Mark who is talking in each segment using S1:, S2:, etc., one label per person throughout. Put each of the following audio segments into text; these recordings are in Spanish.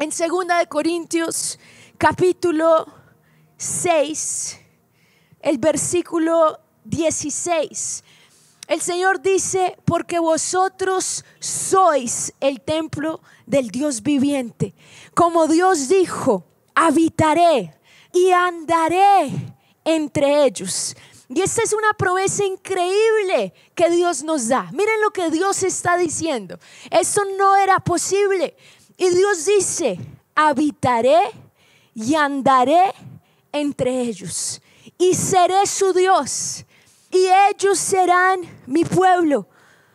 S1: en segunda de Corintios capítulo 6, el versículo 16. El Señor dice, porque vosotros sois el templo del Dios viviente. Como Dios dijo, habitaré y andaré entre ellos. Y esta es una promesa increíble que Dios nos da. Miren lo que Dios está diciendo. Esto no era posible. Y Dios dice, habitaré y andaré entre ellos. Y seré su Dios. Y ellos serán mi pueblo.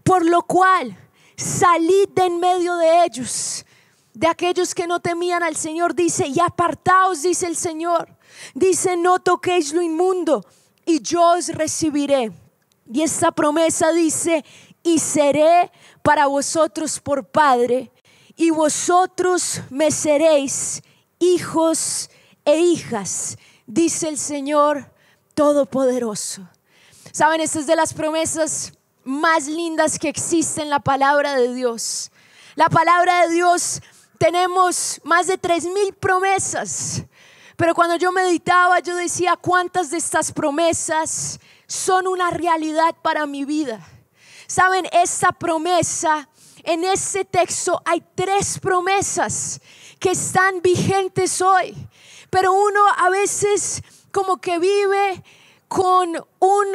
S1: Por lo cual, salid de en medio de ellos. De aquellos que no temían al Señor, dice, y apartaos, dice el Señor. Dice, no toquéis lo inmundo y yo os recibiré. Y esta promesa dice, y seré para vosotros por Padre, y vosotros me seréis hijos e hijas, dice el Señor Todopoderoso. Saben, esta es de las promesas más lindas que existen en la palabra de Dios. La palabra de Dios tenemos más de tres mil promesas. Pero cuando yo meditaba, yo decía cuántas de estas promesas son una realidad para mi vida. Saben, esta promesa, en este texto hay tres promesas que están vigentes hoy. Pero uno a veces como que vive con un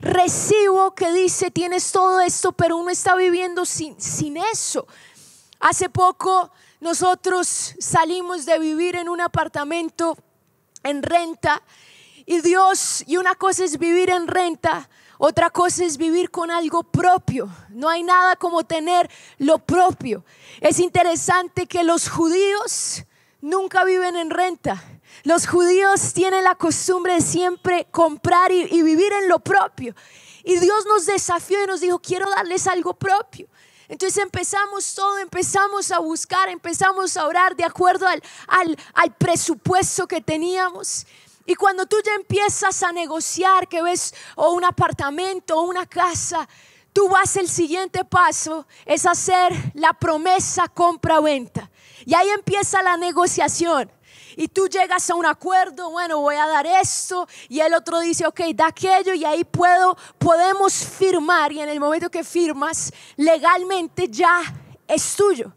S1: recibo que dice tienes todo esto, pero uno está viviendo sin, sin eso. Hace poco nosotros salimos de vivir en un apartamento en renta y Dios, y una cosa es vivir en renta, otra cosa es vivir con algo propio. No hay nada como tener lo propio. Es interesante que los judíos nunca viven en renta. Los judíos tienen la costumbre de siempre comprar y, vivir en lo propio. Y Dios nos desafió y nos dijo, quiero darles algo propio. Entonces empezamos todo, empezamos a buscar, empezamos a orar de acuerdo al, presupuesto que teníamos. Y cuando tú ya empiezas a negociar, que ves o un apartamento o una casa, tú vas el siguiente paso, es hacer la promesa compra-venta. Y ahí empieza la negociación. Y tú llegas a un acuerdo, bueno, voy a dar esto. Y el otro dice, ok, da aquello. Y ahí puedo, podemos firmar. Y en el momento que firmas, legalmente ya es tuyo.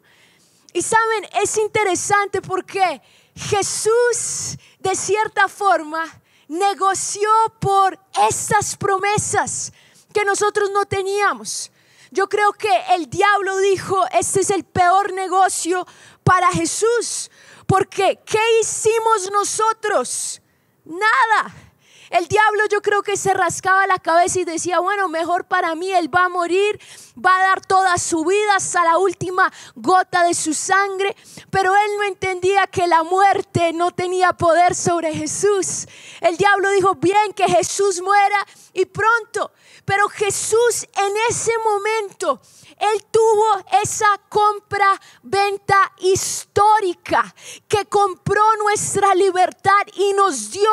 S1: Y saben, es interesante porque Jesús de cierta forma negoció por estas promesas que nosotros no teníamos. Yo creo que el diablo dijo, este es el peor negocio para Jesús, porque ¿qué hicimos nosotros? Nada. El diablo yo creo que se rascaba la cabeza y decía, bueno, mejor para mí, él va a morir, va a dar toda su vida hasta la última gota de su sangre, pero él no entendía que la muerte no tenía poder sobre Jesús. El diablo dijo, bien, que Jesús muera y pronto, pero Jesús en ese momento él tuvo esa compra-venta histórica que compró nuestra libertad y nos dio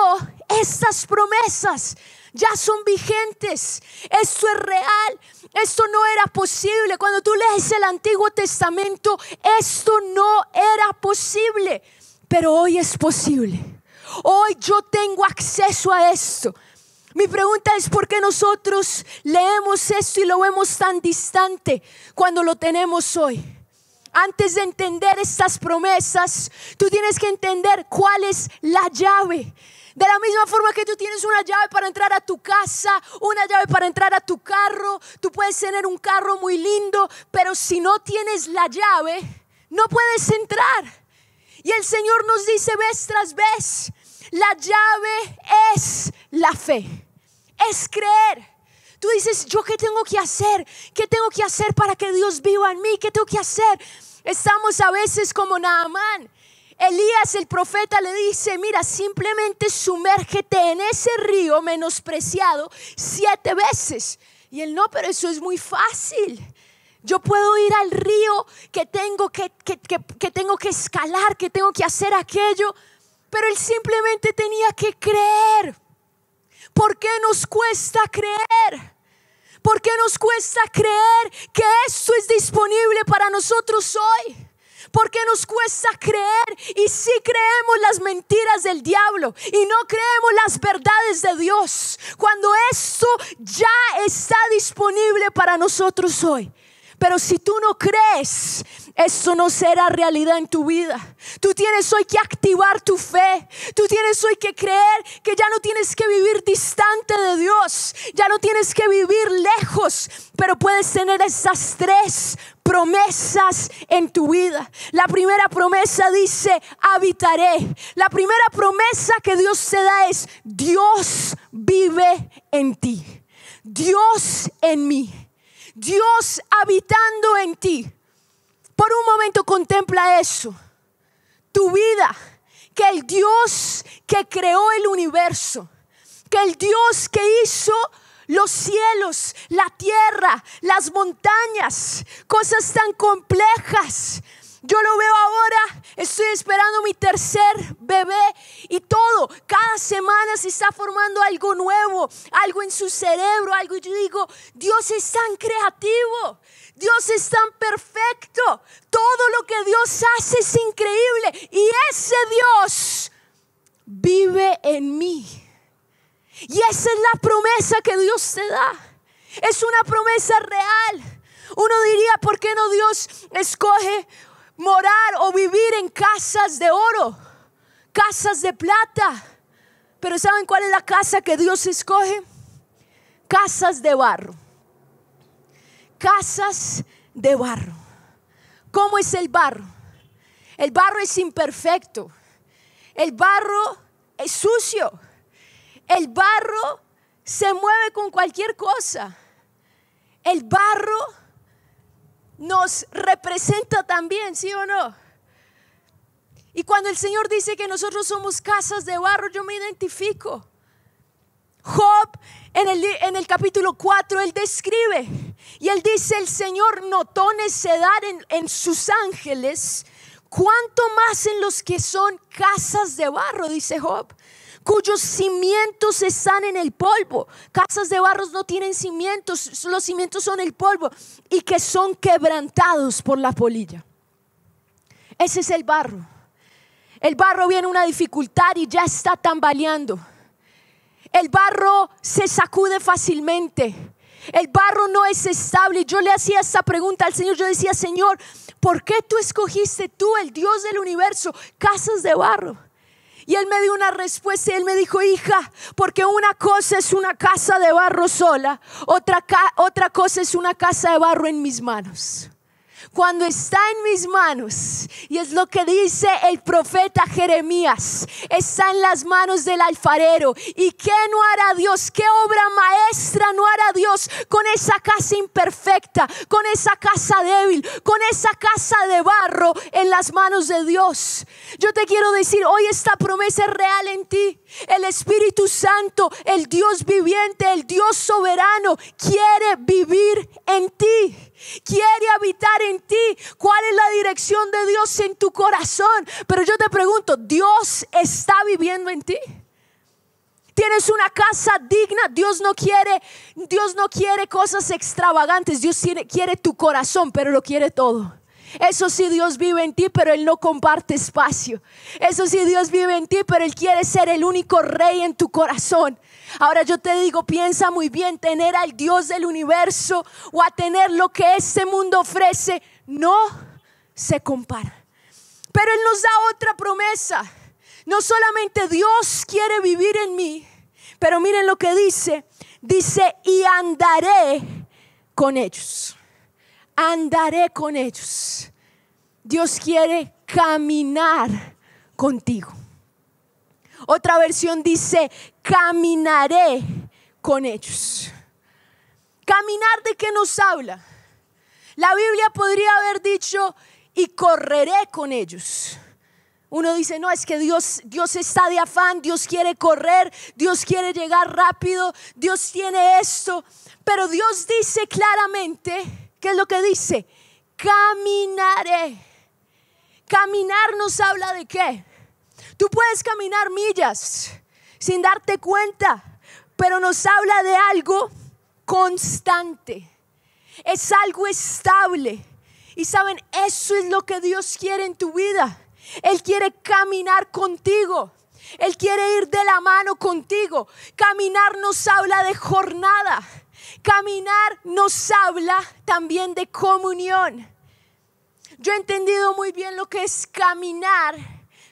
S1: estas promesas. Ya son vigentes. Esto es real. Esto no era posible. Cuando tú lees el Antiguo Testamento, esto no era posible. Pero hoy es posible. Hoy yo tengo acceso a esto. Mi pregunta es por qué nosotros leemos esto y lo vemos tan distante cuando lo tenemos hoy. Antes de entender estas promesas, tú tienes que entender cuál es la llave. De la misma forma que tú tienes una llave para entrar a tu casa, una llave para entrar a tu carro, tú puedes tener un carro muy lindo, pero si no tienes la llave, no puedes entrar. Y el Señor nos dice vez tras vez, la llave es la fe, es creer. Tú dices, ¿yo qué tengo que hacer? ¿Qué tengo que hacer para que Dios viva en mí? ¿Qué tengo que hacer? Estamos a veces como Naamán. Elías el profeta le dice, mira, simplemente sumérgete en ese río menospreciado siete veces. Y él no, pero eso es muy fácil. Yo puedo ir al río que tengo que, que, que, tengo que escalar, que tengo que hacer aquello. Pero él simplemente tenía que creer. ¿Por qué nos cuesta creer? ¿Por qué nos cuesta creer que esto es disponible para nosotros hoy? Porque nos cuesta creer y si creemos las mentiras del diablo y no creemos las verdades de Dios. Cuando esto ya está disponible para nosotros hoy. Pero si tú no crees, eso no será realidad en tu vida. Tú tienes hoy que activar tu fe. Tú tienes hoy que creer que ya no tienes que vivir distante de Dios. Ya no tienes que vivir lejos. Pero puedes tener esas tres promesas en tu vida. La primera promesa dice, habitaré. La primera promesa que Dios te da es, Dios vive en ti. Dios en mí. Dios habitando en ti. Por un momento contempla eso. Tu vida, que el Dios que creó el universo, que el Dios que hizo los cielos, la tierra, las montañas, cosas tan complejas, yo lo veo ahora, estoy esperando mi tercer bebé y todo. Cada semana se está formando algo nuevo, algo en su cerebro, algo. Yo digo, Dios es tan creativo, Dios es tan perfecto. Todo lo que Dios hace es increíble. Y ese Dios vive en mí. Y esa es la promesa que Dios te da. Es una promesa real. Uno diría, ¿por qué no Dios escoge morar o vivir en casas de oro, casas de plata. Pero ¿saben cuál es la casa que Dios escoge? Casas de barro. Casas de barro. ¿Cómo es el barro? El barro es imperfecto. El barro es sucio. El barro se mueve con cualquier cosa. El barro nos representa también, ¿sí o no? Y cuando el Señor dice que nosotros somos casas de barro, yo me identifico. Job en el, en el capítulo 4, él describe y él dice, el Señor notó necedad en, en sus ángeles, cuanto más en los que son casas de barro, dice Job cuyos cimientos están en el polvo. Casas de barros no tienen cimientos, los cimientos son el polvo y que son quebrantados por la polilla. Ese es el barro. El barro viene una dificultad y ya está tambaleando. El barro se sacude fácilmente. El barro no es estable. Yo le hacía esta pregunta al Señor. Yo decía, Señor, ¿por qué tú escogiste tú, el Dios del universo, casas de barro? Y él me dio una respuesta y él me dijo, hija, porque una cosa es una casa de barro sola, otra, otra cosa es una casa de barro en mis manos cuando está en mis manos, y es lo que dice el profeta Jeremías, está en las manos del alfarero. ¿Y qué no hará Dios? ¿Qué obra maestra no hará Dios con esa casa imperfecta, con esa casa débil, con esa casa de barro en las manos de Dios? Yo te quiero decir, hoy esta promesa es real en ti. El Espíritu Santo, el Dios viviente, el Dios soberano, quiere vivir en ti quiere habitar en ti. ¿Cuál es la dirección de Dios en tu corazón? Pero yo te pregunto, ¿Dios está viviendo en ti? Tienes una casa digna, Dios no quiere, Dios no quiere cosas extravagantes, Dios quiere tu corazón, pero lo quiere todo. Eso sí, Dios vive en ti, pero Él no comparte espacio. Eso sí, Dios vive en ti, pero Él quiere ser el único rey en tu corazón. Ahora yo te digo, piensa muy bien, tener al Dios del universo o a tener lo que este mundo ofrece, no se compara. Pero Él nos da otra promesa. No solamente Dios quiere vivir en mí, pero miren lo que dice. Dice, y andaré con ellos. Andaré con ellos. Dios quiere caminar contigo. Otra versión dice, caminaré con ellos. Caminar de qué nos habla. La Biblia podría haber dicho, y correré con ellos. Uno dice, no, es que Dios, Dios está de afán, Dios quiere correr, Dios quiere llegar rápido, Dios tiene esto. Pero Dios dice claramente, ¿qué es lo que dice? Caminaré. Caminar nos habla de qué? Tú puedes caminar millas sin darte cuenta, pero nos habla de algo constante. Es algo estable. Y saben, eso es lo que Dios quiere en tu vida. Él quiere caminar contigo. Él quiere ir de la mano contigo. Caminar nos habla de jornada. Caminar nos habla también de comunión. Yo he entendido muy bien lo que es caminar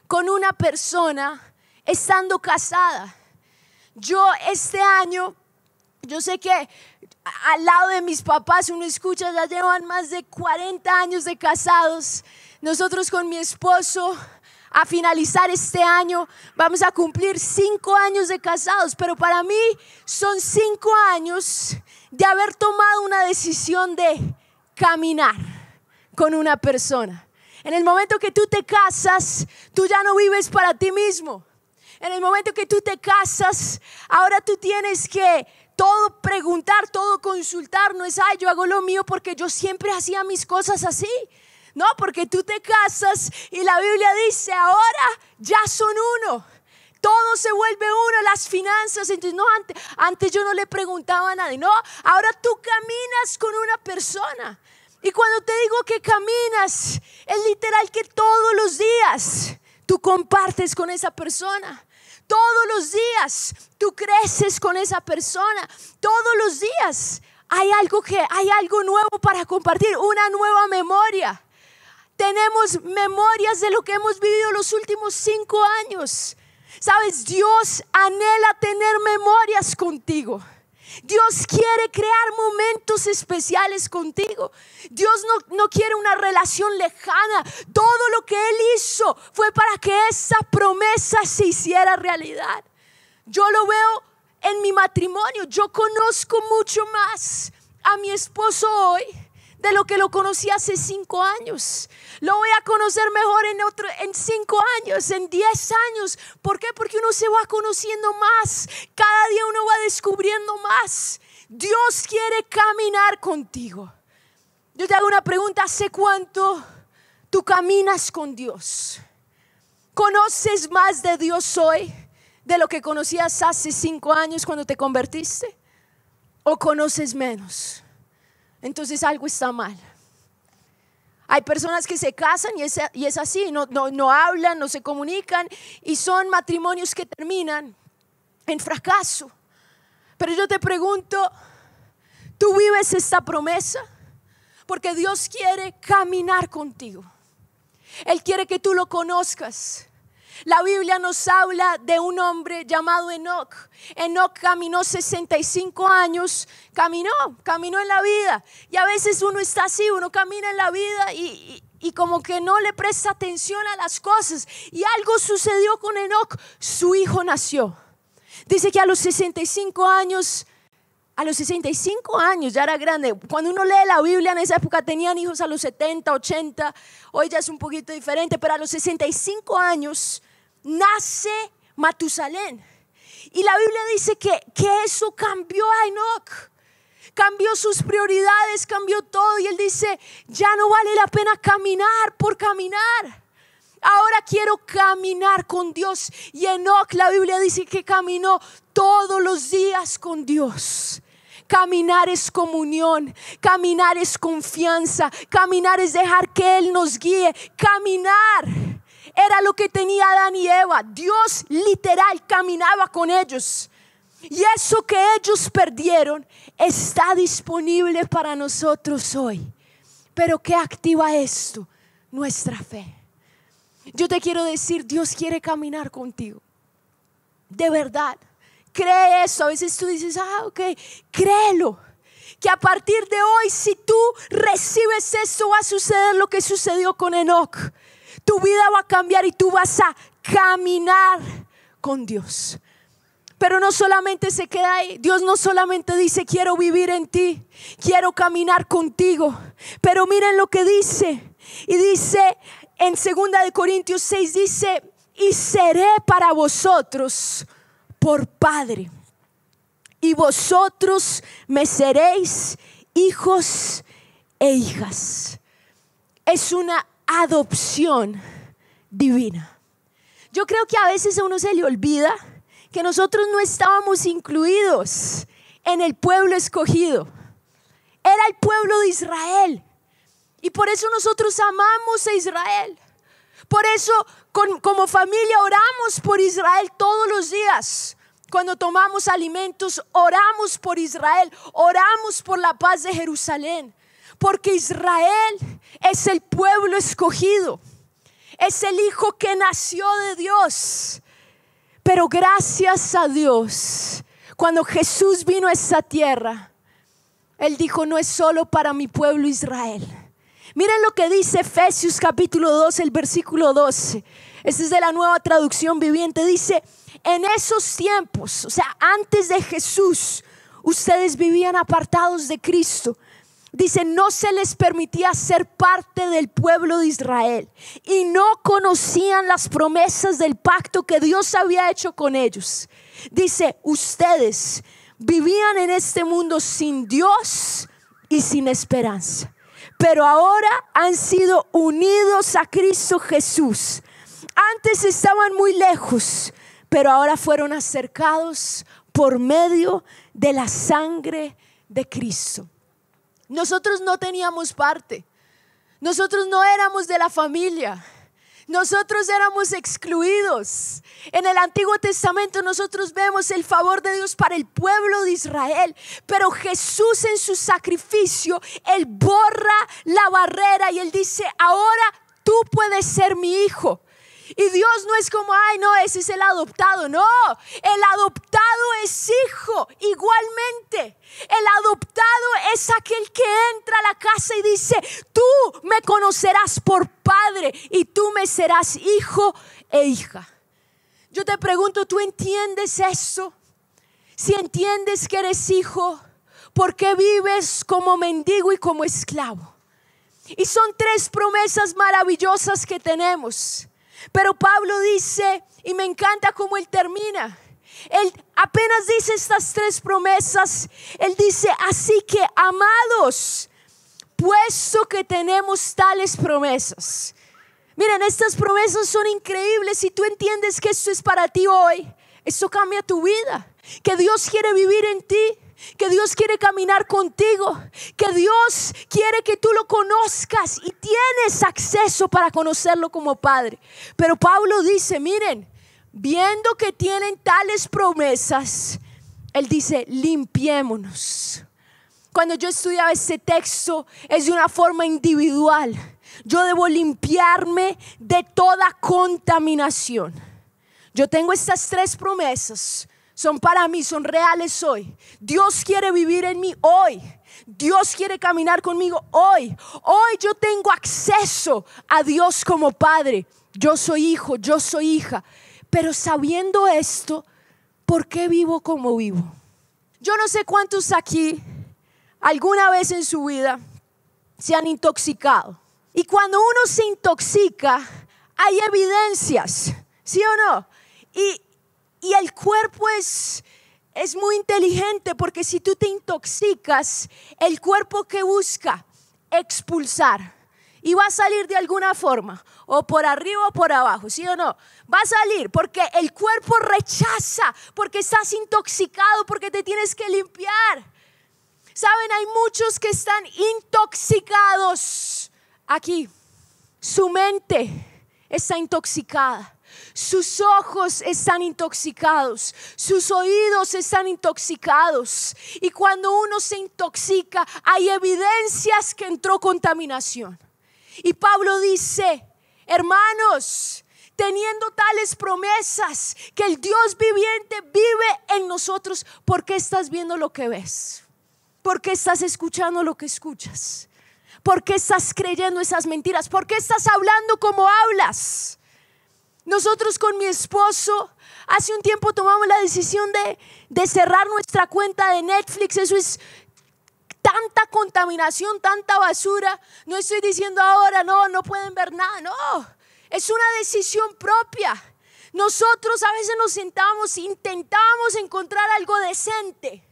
S1: con una persona estando casada. Yo este año, yo sé que al lado de mis papás, uno escucha, ya llevan más de 40 años de casados. Nosotros con mi esposo, a finalizar este año, vamos a cumplir cinco años de casados, pero para mí son cinco años de haber tomado una decisión de caminar con una persona. En el momento que tú te casas, tú ya no vives para ti mismo. En el momento que tú te casas, ahora tú tienes que todo preguntar, todo consultar. No es, ay, yo hago lo mío porque yo siempre hacía mis cosas así. No, porque tú te casas y la Biblia dice, ahora ya son uno. Todo se vuelve uno, las finanzas. Entonces, no, antes, antes yo no le preguntaba a nadie. No, ahora tú caminas con una persona. Y cuando te digo que caminas, es literal que todos los días tú compartes con esa persona. Todos los días tú creces con esa persona. Todos los días hay algo que hay algo nuevo para compartir, una nueva memoria. Tenemos memorias de lo que hemos vivido los últimos cinco años. Sabes, Dios anhela tener memorias contigo. Dios quiere crear momentos especiales contigo. Dios no, no, quiere una relación lejana. Todo lo que Él hizo fue para que esa promesa se hiciera realidad. Yo lo veo en mi matrimonio. Yo conozco mucho más a mi esposo hoy de lo que lo conocí hace cinco años. Lo voy a conocer mejor en, otro, en cinco años, en diez años. ¿Por qué? Porque uno se va conociendo más. Cada día uno va descubriendo más. Dios quiere caminar contigo. Yo te hago una pregunta, ¿hace cuánto tú caminas con Dios? ¿Conoces más de Dios hoy de lo que conocías hace cinco años cuando te convertiste? ¿O conoces menos? Entonces algo está mal. Hay personas que se casan y es, así, no, no hablan, no se comunican y son matrimonios que terminan en fracaso. Pero yo te pregunto, ¿tú vives esta promesa? Porque Dios quiere caminar contigo. Él quiere que tú lo conozcas. La Biblia nos habla de un hombre llamado Enoch. Enoch caminó 65 años, caminó, caminó en la vida. Y a veces uno está así, uno camina en la vida y, como que no le presta atención a las cosas. Y algo sucedió con Enoch, su hijo nació. Dice que a los 65 años a los 65 años ya era grande. Cuando uno lee la Biblia en esa época tenían hijos a los 70, 80, hoy ya es un poquito diferente, pero a los 65 años nace Matusalén. Y la Biblia dice que, que eso cambió a Enoch. Cambió sus prioridades, cambió todo. Y él dice, ya no vale la pena caminar por caminar. Ahora quiero caminar con Dios. Y Enoch, la Biblia dice que caminó todos los días con Dios. Caminar es comunión, caminar es confianza, caminar es dejar que Él nos guíe, caminar era lo que tenía Adán y Eva. Dios literal caminaba con ellos. Y eso que ellos perdieron está disponible para nosotros hoy. Pero ¿qué activa esto? Nuestra fe. Yo te quiero decir, Dios quiere caminar contigo. De verdad cree eso. A veces tú dices, ah, ok, créelo. Que a partir de hoy, si tú recibes eso, va a suceder lo que sucedió con Enoch. Tu vida va a cambiar y tú vas a caminar con Dios. Pero no solamente se queda ahí. Dios no solamente dice, quiero vivir en ti, quiero caminar contigo. Pero miren lo que dice. Y dice en 2 de Corintios 6, dice, y seré para vosotros por Padre. Y vosotros me seréis hijos e hijas. Es una adopción divina. Yo creo que a veces a uno se le olvida que nosotros no estábamos incluidos en el pueblo escogido. Era el pueblo de Israel. Y por eso nosotros amamos a Israel. Por eso como familia oramos por Israel todos los días. Cuando tomamos alimentos, oramos por Israel, oramos por la paz de Jerusalén. Porque Israel es el pueblo escogido, es el hijo que nació de Dios. Pero gracias a Dios, cuando Jesús vino a esta tierra, Él dijo, no es solo para mi pueblo Israel. Miren lo que dice Efesios capítulo 2, el versículo 12. Este es de la nueva traducción viviente. Dice, en esos tiempos, o sea, antes de Jesús, ustedes vivían apartados de Cristo. Dice, no se les permitía ser parte del pueblo de Israel y no conocían las promesas del pacto que Dios había hecho con ellos. Dice, ustedes vivían en este mundo sin Dios y sin esperanza, pero ahora han sido unidos a Cristo Jesús. Antes estaban muy lejos, pero ahora fueron acercados por medio de la sangre de Cristo. Nosotros no teníamos parte. Nosotros no éramos de la familia. Nosotros éramos excluidos. En el Antiguo Testamento nosotros vemos el favor de Dios para el pueblo de Israel, pero Jesús en su sacrificio, Él borra la barrera y Él dice, ahora tú puedes ser mi hijo. Y Dios no es como, ay, no, ese es el adoptado. No, el adoptado es hijo igualmente. El adoptado es aquel que entra a la casa y dice, tú me conocerás por padre y tú me serás hijo e hija. Yo te pregunto, ¿tú entiendes eso? Si entiendes que eres hijo, ¿por qué vives como mendigo y como esclavo? Y son tres promesas maravillosas que tenemos. Pero Pablo dice, y me encanta cómo él termina, él apenas dice estas tres promesas, él dice, así que amados, puesto que tenemos tales promesas. Miren, estas promesas son increíbles. Si tú entiendes que esto es para ti hoy, esto cambia tu vida. Que Dios quiere vivir en ti que Dios quiere caminar contigo, que Dios quiere que tú lo conozcas y tienes acceso para conocerlo como Padre. Pero Pablo dice, miren, viendo que tienen tales promesas, él dice, limpiémonos. Cuando yo estudiaba este texto es de una forma individual. Yo debo limpiarme de toda contaminación. Yo tengo estas tres promesas son para mí, son reales hoy. Dios quiere vivir en mí hoy. Dios quiere caminar conmigo hoy. Hoy yo tengo acceso a Dios como Padre. Yo soy hijo, yo soy hija. Pero sabiendo esto, ¿por qué vivo como vivo? Yo no sé cuántos aquí alguna vez en su vida se han intoxicado. Y cuando uno se intoxica, hay evidencias, ¿sí o no? Y y el cuerpo es, es muy inteligente porque si tú te intoxicas, el cuerpo que busca expulsar y va a salir de alguna forma, o por arriba o por abajo, ¿sí o no? Va a salir porque el cuerpo rechaza, porque estás intoxicado, porque te tienes que limpiar. Saben, hay muchos que están intoxicados aquí. Su mente está intoxicada. Sus ojos están intoxicados, sus oídos están intoxicados. Y cuando uno se intoxica, hay evidencias que entró contaminación. Y Pablo dice, hermanos, teniendo tales promesas, que el Dios viviente vive en nosotros, ¿por qué estás viendo lo que ves? ¿Por qué estás escuchando lo que escuchas? ¿Por qué estás creyendo esas mentiras? ¿Por qué estás hablando como hablas? Nosotros con mi esposo hace un tiempo tomamos la decisión de, cerrar nuestra cuenta de Netflix. Eso es tanta contaminación, tanta basura. No estoy diciendo ahora, no, no pueden ver nada. No, es una decisión propia. Nosotros a veces nos sentamos, intentamos encontrar algo decente,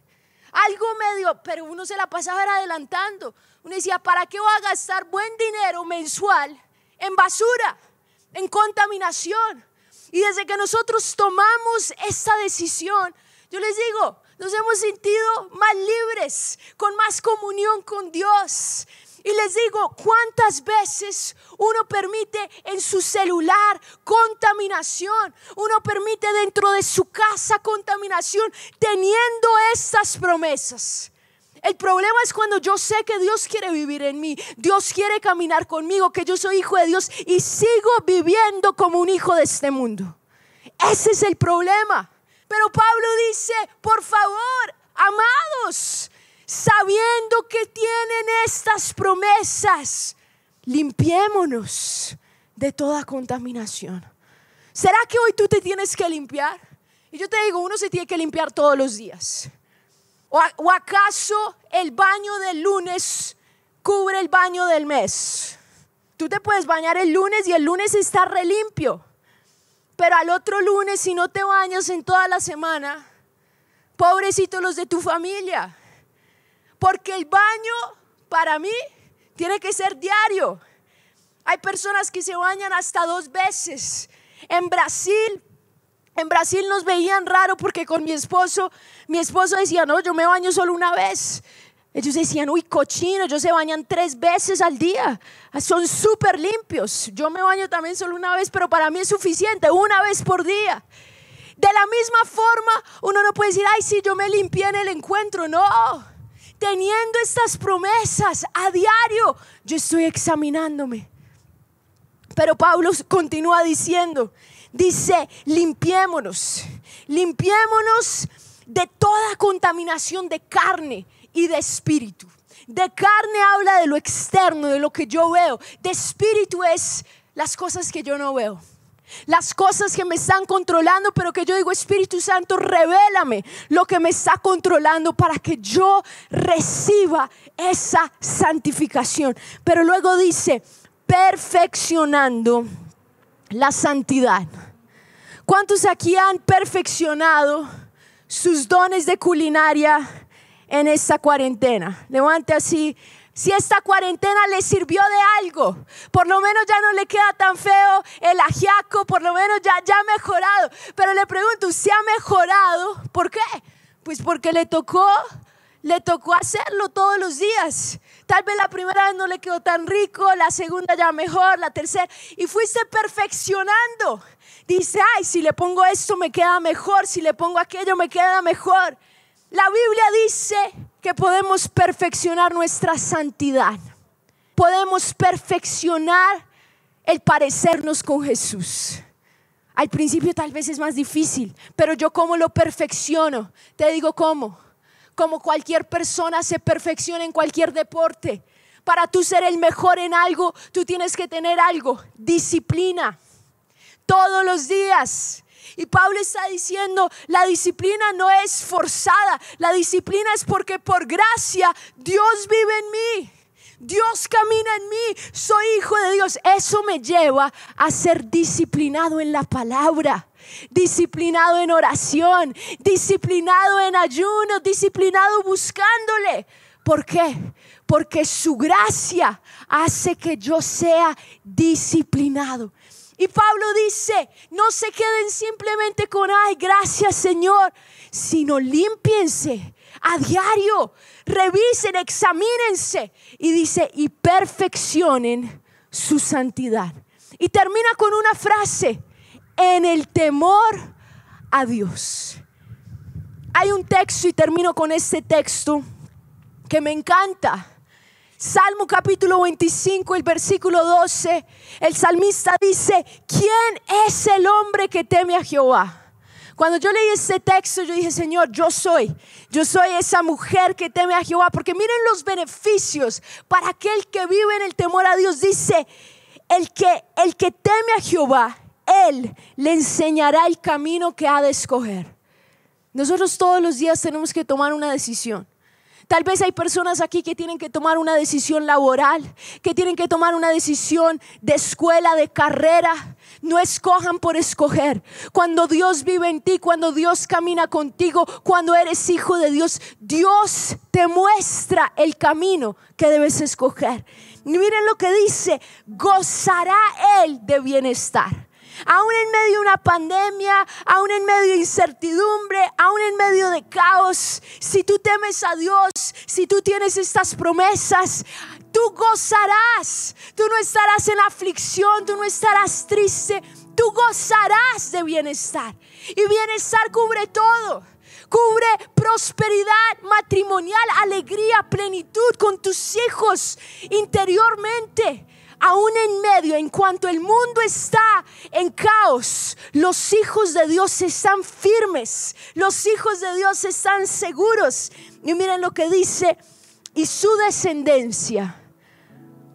S1: algo medio, pero uno se la pasaba adelantando. Uno decía, ¿para qué voy a gastar buen dinero mensual en basura? En contaminación. Y desde que nosotros tomamos esta decisión, yo les digo, nos hemos sentido más libres, con más comunión con Dios. Y les digo, ¿cuántas veces uno permite en su celular contaminación? Uno permite dentro de su casa contaminación teniendo estas promesas. El problema es cuando yo sé que Dios quiere vivir en mí, Dios quiere caminar conmigo, que yo soy hijo de Dios y sigo viviendo como un hijo de este mundo. Ese es el problema. Pero Pablo dice, por favor, amados, sabiendo que tienen estas promesas, limpiémonos de toda contaminación. ¿Será que hoy tú te tienes que limpiar? Y yo te digo, uno se tiene que limpiar todos los días. ¿O, acaso el baño del lunes cubre el baño del mes? Tú te puedes bañar el lunes y el lunes está relimpio. Pero al otro lunes, si no te bañas en toda la semana, pobrecitos los de tu familia. Porque el baño para mí tiene que ser diario. Hay personas que se bañan hasta dos veces. En Brasil en Brasil nos veían raro porque con mi esposo, mi esposo decía, no, yo me baño solo una vez. Ellos decían, uy, cochino, ellos se bañan tres veces al día. Son súper limpios. Yo me baño también solo una vez, pero para mí es suficiente, una vez por día. De la misma forma, uno no puede decir, ay, sí, yo me limpié en el encuentro. No, teniendo estas promesas a diario, yo estoy examinándome. Pero Pablo continúa diciendo, dice, limpiémonos, limpiémonos de toda contaminación de carne y de espíritu. De carne habla de lo externo, de lo que yo veo. De espíritu es las cosas que yo no veo. Las cosas que me están controlando, pero que yo digo, Espíritu Santo, revélame lo que me está controlando para que yo reciba esa santificación. Pero luego dice, perfeccionando la santidad. ¿Cuántos aquí han perfeccionado sus dones de culinaria en esta cuarentena? Levante así. Si esta cuarentena le sirvió de algo, por lo menos ya no le queda tan feo el ajiaco, por lo menos ya, ya ha mejorado. Pero le pregunto, ¿usted ha mejorado? ¿Por qué? Pues porque le tocó, le tocó hacerlo todos los días. Tal vez la primera vez no le quedó tan rico, la segunda ya mejor, la tercera. Y fuiste perfeccionando. Dice, ay, si le pongo esto me queda mejor, si le pongo aquello me queda mejor. La Biblia dice que podemos perfeccionar nuestra santidad. Podemos perfeccionar el parecernos con Jesús. Al principio tal vez es más difícil, pero yo cómo lo perfecciono. Te digo cómo como cualquier persona se perfecciona en cualquier deporte. Para tú ser el mejor en algo, tú tienes que tener algo, disciplina, todos los días. Y Pablo está diciendo, la disciplina no es forzada, la disciplina es porque por gracia Dios vive en mí. Dios camina en mí, soy hijo de Dios. Eso me lleva a ser disciplinado en la palabra disciplinado en oración, disciplinado en ayuno, disciplinado buscándole. ¿Por qué? Porque su gracia hace que yo sea disciplinado. Y Pablo dice, no se queden simplemente con, ay, gracias Señor, sino limpiense a diario, revisen, examínense. Y dice, y perfeccionen su santidad. Y termina con una frase, en el temor a Dios. Hay un texto y termino con este texto que me encanta. Salmo capítulo 25, el versículo 12, el salmista dice, ¿quién es el hombre que teme a Jehová? Cuando yo leí este texto, yo dije, Señor, yo soy, yo soy esa mujer que teme a Jehová, porque miren los beneficios para aquel que vive en el temor a Dios. Dice, el que, el que teme a Jehová él le enseñará el camino que ha de escoger. Nosotros todos los días tenemos que tomar una decisión. Tal vez hay personas aquí que tienen que tomar una decisión laboral, que tienen que tomar una decisión de escuela, de carrera. No escojan por escoger. Cuando Dios vive en ti, cuando Dios camina contigo, cuando eres hijo de Dios, Dios te muestra el camino que debes escoger. miren lo que dice, gozará Él de bienestar aún en medio de una pandemia, aún en medio de incertidumbre, aún en medio de caos, si tú temes a Dios, si tú tienes estas promesas, Tú gozarás. Tú no estarás en aflicción, tú no estarás triste. Tú gozarás de bienestar. Y bienestar cubre todo. Cubre prosperidad matrimonial, alegría, plenitud con tus hijos interiormente aún en medio, en cuanto el mundo está en caos, los hijos de Dios están firmes, los hijos de Dios están seguros. Y miren lo que dice, y su descendencia,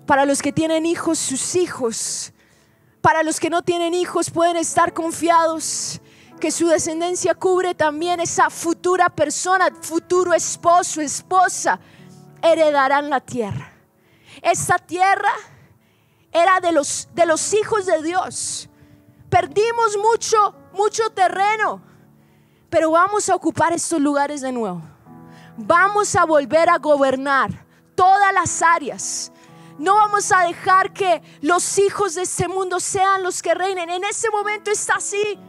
S1: para los que tienen hijos, sus hijos, para los que no tienen hijos, pueden estar confiados que su descendencia cubre también esa futura persona, futuro esposo, esposa, heredarán la tierra. Esta tierra era de los, de los hijos de Dios. Perdimos mucho, mucho terreno, pero vamos a ocupar estos lugares de nuevo. Vamos a volver a gobernar todas las áreas. No vamos a dejar que los hijos de este mundo sean los que reinen. En ese momento está así.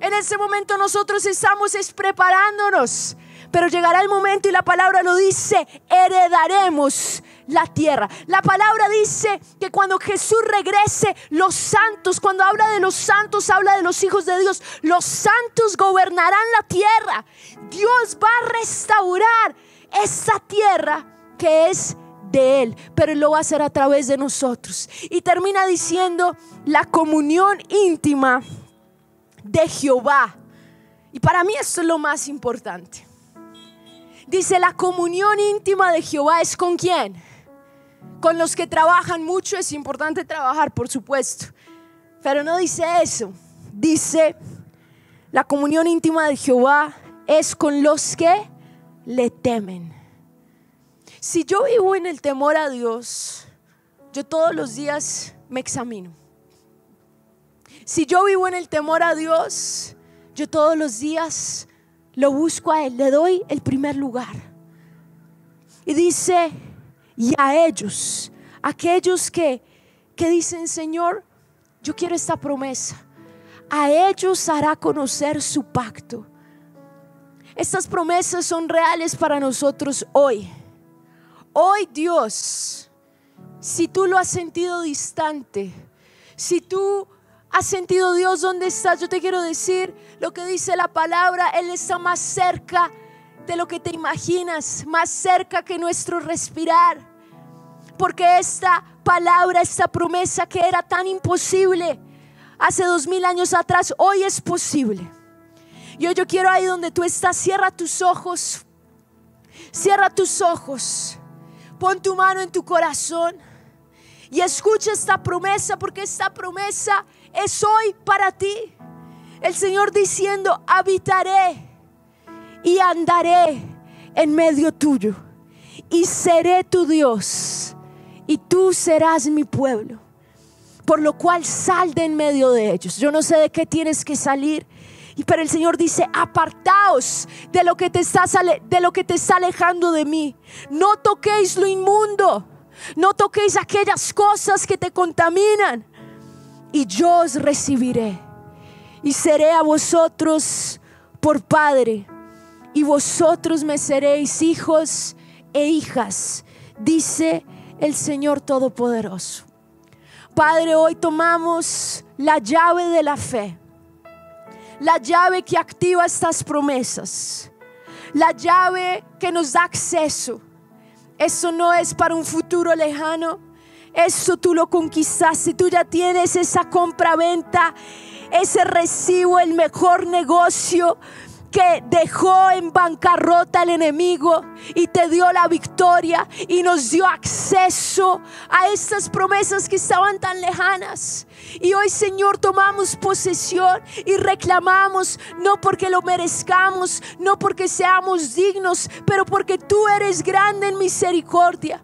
S1: En ese momento nosotros estamos preparándonos. Pero llegará el momento y la palabra lo dice, heredaremos la tierra. La palabra dice que cuando Jesús regrese, los santos, cuando habla de los santos, habla de los hijos de Dios, los santos gobernarán la tierra. Dios va a restaurar esa tierra que es de Él, pero lo va a hacer a través de nosotros. Y termina diciendo la comunión íntima de Jehová. Y para mí esto es lo más importante. Dice, la comunión íntima de Jehová es con quién? Con los que trabajan mucho es importante trabajar, por supuesto. Pero no dice eso. Dice, la comunión íntima de Jehová es con los que le temen. Si yo vivo en el temor a Dios, yo todos los días me examino. Si yo vivo en el temor a Dios, yo todos los días lo busco a Él, le doy el primer lugar. Y dice, y a ellos, aquellos que, que dicen, Señor, yo quiero esta promesa. A ellos hará conocer su pacto. Estas promesas son reales para nosotros hoy. Hoy Dios, si tú lo has sentido distante, si tú has sentido Dios dónde estás, yo te quiero decir lo que dice la palabra, Él está más cerca de lo que te imaginas, más cerca que nuestro respirar. Porque esta palabra, esta promesa que era tan imposible hace dos mil años atrás, hoy es posible. Yo quiero ahí donde tú estás, cierra tus ojos, cierra tus ojos, pon tu mano en tu corazón y escucha esta promesa porque esta promesa es hoy para ti. El Señor diciendo, habitaré y andaré en medio tuyo y seré tu Dios y tú serás mi pueblo. Por lo cual sal de en medio de ellos. Yo no sé de qué tienes que salir. Pero el Señor dice, apartaos de lo que te está, de lo que te está alejando de mí. No toquéis lo inmundo. No toquéis aquellas cosas que te contaminan. Y yo os recibiré. Y seré a vosotros por Padre y vosotros me seréis hijos e hijas, dice el Señor Todopoderoso. Padre, hoy tomamos la llave de la fe, la llave que activa estas promesas, la llave que nos da acceso. Eso no es para un futuro lejano, eso tú lo conquistaste, tú ya tienes esa compra-venta, ese recibo, el mejor negocio que dejó en bancarrota al enemigo y te dio la victoria y nos dio acceso a estas promesas que estaban tan lejanas. Y hoy, Señor, tomamos posesión y reclamamos, no porque lo merezcamos, no porque seamos dignos, pero porque tú eres grande en misericordia.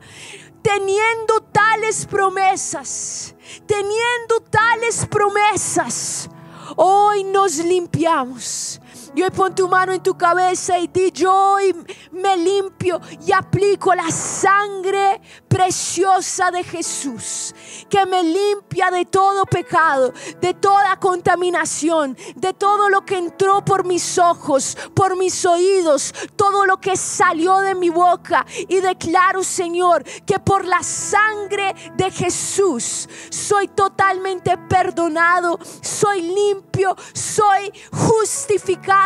S1: Teniendo tales promesas, teniendo tales promesas, hoy nos limpiamos Y hoy pon tu mano en tu cabeza y di yo hoy me limpio y aplico la sangre preciosa de Jesús que me limpia de todo pecado, de toda contaminación, de todo lo que entró por mis ojos, por mis oídos, todo lo que salió de mi boca. Y declaro, Señor, que por la sangre de Jesús soy totalmente perdonado, soy limpio, soy justificado.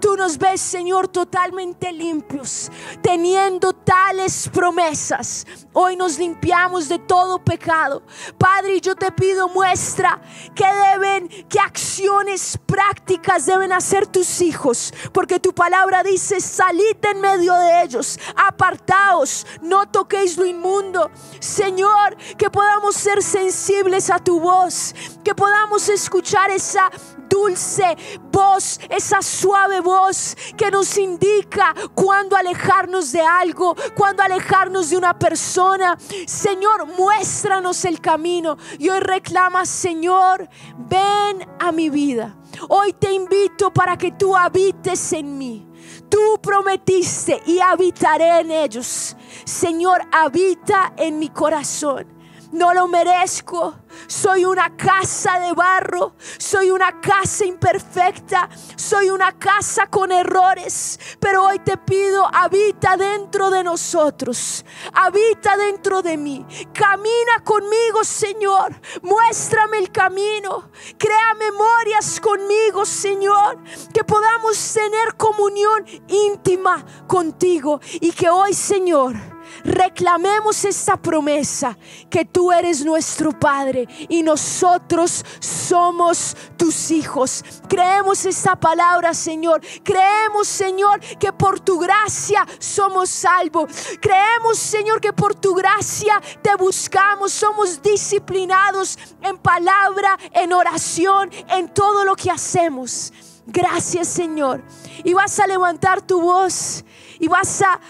S1: Tú nos ves, Señor, totalmente limpios, teniendo tales promesas. Hoy nos limpiamos de todo pecado. Padre, yo te pido muestra que deben, que acciones prácticas deben hacer tus hijos, porque tu palabra dice, salid en medio de ellos, apartaos, no toquéis lo inmundo. Señor, que podamos ser sensibles a tu voz, que podamos escuchar esa dulce voz, esa suave voz que nos indica cuando alejarnos de algo, cuando alejarnos de una persona. Señor, muéstranos el camino. Y hoy reclama, Señor, ven a mi vida. Hoy te invito para que tú habites en mí. Tú prometiste y habitaré en ellos. Señor, habita en mi corazón no lo merezco. Soy una casa de barro, soy una casa imperfecta, soy una casa con errores. Pero hoy te pido, habita dentro de nosotros, habita dentro de mí. Camina conmigo, Señor. Muéstrame el camino. Crea memorias conmigo, Señor. Que podamos tener comunión íntima contigo. Y que hoy, Señor, reclamemos esta promesa que tú eres nuestro Padre y nosotros somos tus hijos. Creemos esta palabra, Señor. Creemos, Señor, que por tu gracia somos salvos. Creemos, Señor, que por tu gracia te buscamos. Somos disciplinados en palabra, en oración, en todo lo que hacemos. Gracias, Señor. Y vas a levantar tu voz y vas a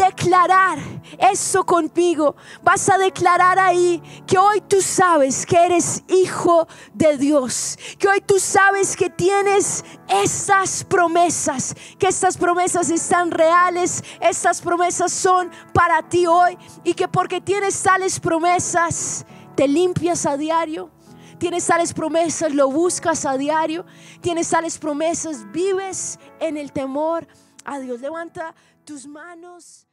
S1: declarar eso conmigo. Vas a declarar ahí que hoy tú sabes que eres hijo de Dios. Que hoy tú sabes que tienes estas promesas. Que estas promesas están reales. Estas promesas son para ti hoy. Y que porque tienes tales promesas, te limpias a diario. Tienes tales promesas, lo buscas a diario. Tienes tales promesas, vives en el temor a Dios. Levanta tus manos.